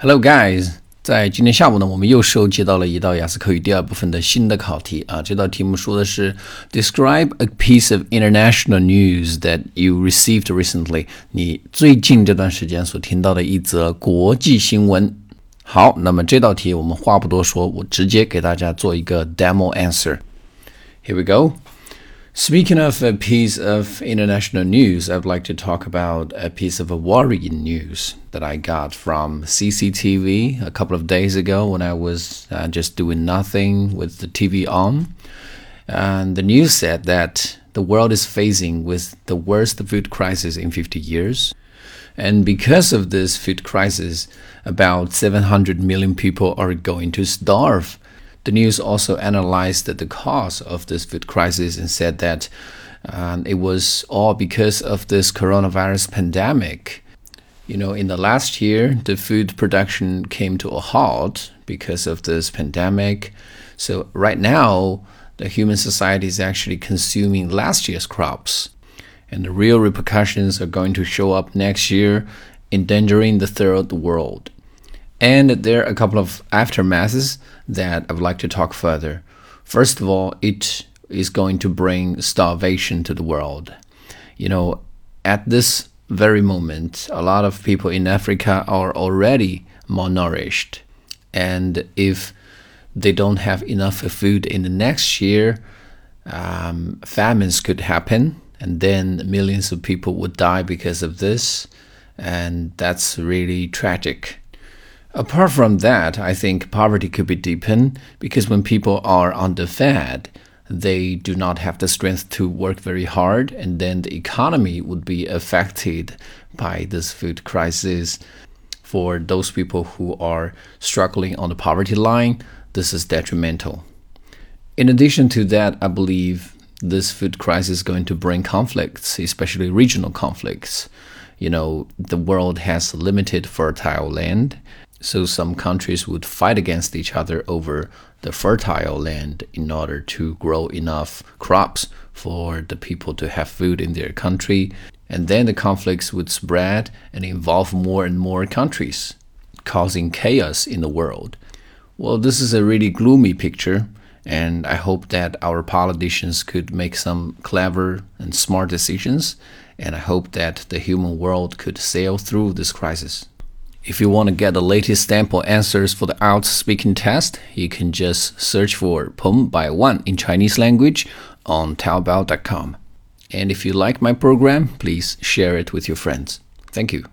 Hello, guys！在今天下午呢，我们又收集到了一道雅思口语第二部分的新的考题啊。这道题目说的是 Describe a piece of international news that you received recently。你最近这段时间所听到的一则国际新闻。好，那么这道题我们话不多说，我直接给大家做一个 demo answer。Here we go. Speaking of a piece of international news, I'd like to talk about a piece of a worrying news that I got from CCTV a couple of days ago when I was uh, just doing nothing with the TV on. And the news said that the world is facing with the worst food crisis in 50 years. And because of this food crisis, about 700 million people are going to starve. The news also analyzed the cause of this food crisis and said that um, it was all because of this coronavirus pandemic. You know, in the last year, the food production came to a halt because of this pandemic. So, right now, the human society is actually consuming last year's crops and the real repercussions are going to show up next year, endangering the third world. And there are a couple of aftermaths that I would like to talk further. First of all, it is going to bring starvation to the world. You know, at this very moment, a lot of people in Africa are already malnourished. And if they don't have enough food in the next year, um, famines could happen and then millions of people would die because of this, and that's really tragic. Apart from that, I think poverty could be deepened because when people are underfed, they do not have the strength to work very hard, and then the economy would be affected by this food crisis. For those people who are struggling on the poverty line, this is detrimental. In addition to that, I believe this food crisis is going to bring conflicts, especially regional conflicts. You know, the world has limited fertile land, so some countries would fight against each other over the fertile land in order to grow enough crops for the people to have food in their country. And then the conflicts would spread and involve more and more countries, causing chaos in the world. Well, this is a really gloomy picture, and I hope that our politicians could make some clever and smart decisions. And I hope that the human world could sail through this crisis. If you want to get the latest sample answers for the IELTS speaking test, you can just search for Peng by One in Chinese language on Taobao.com. And if you like my program, please share it with your friends. Thank you.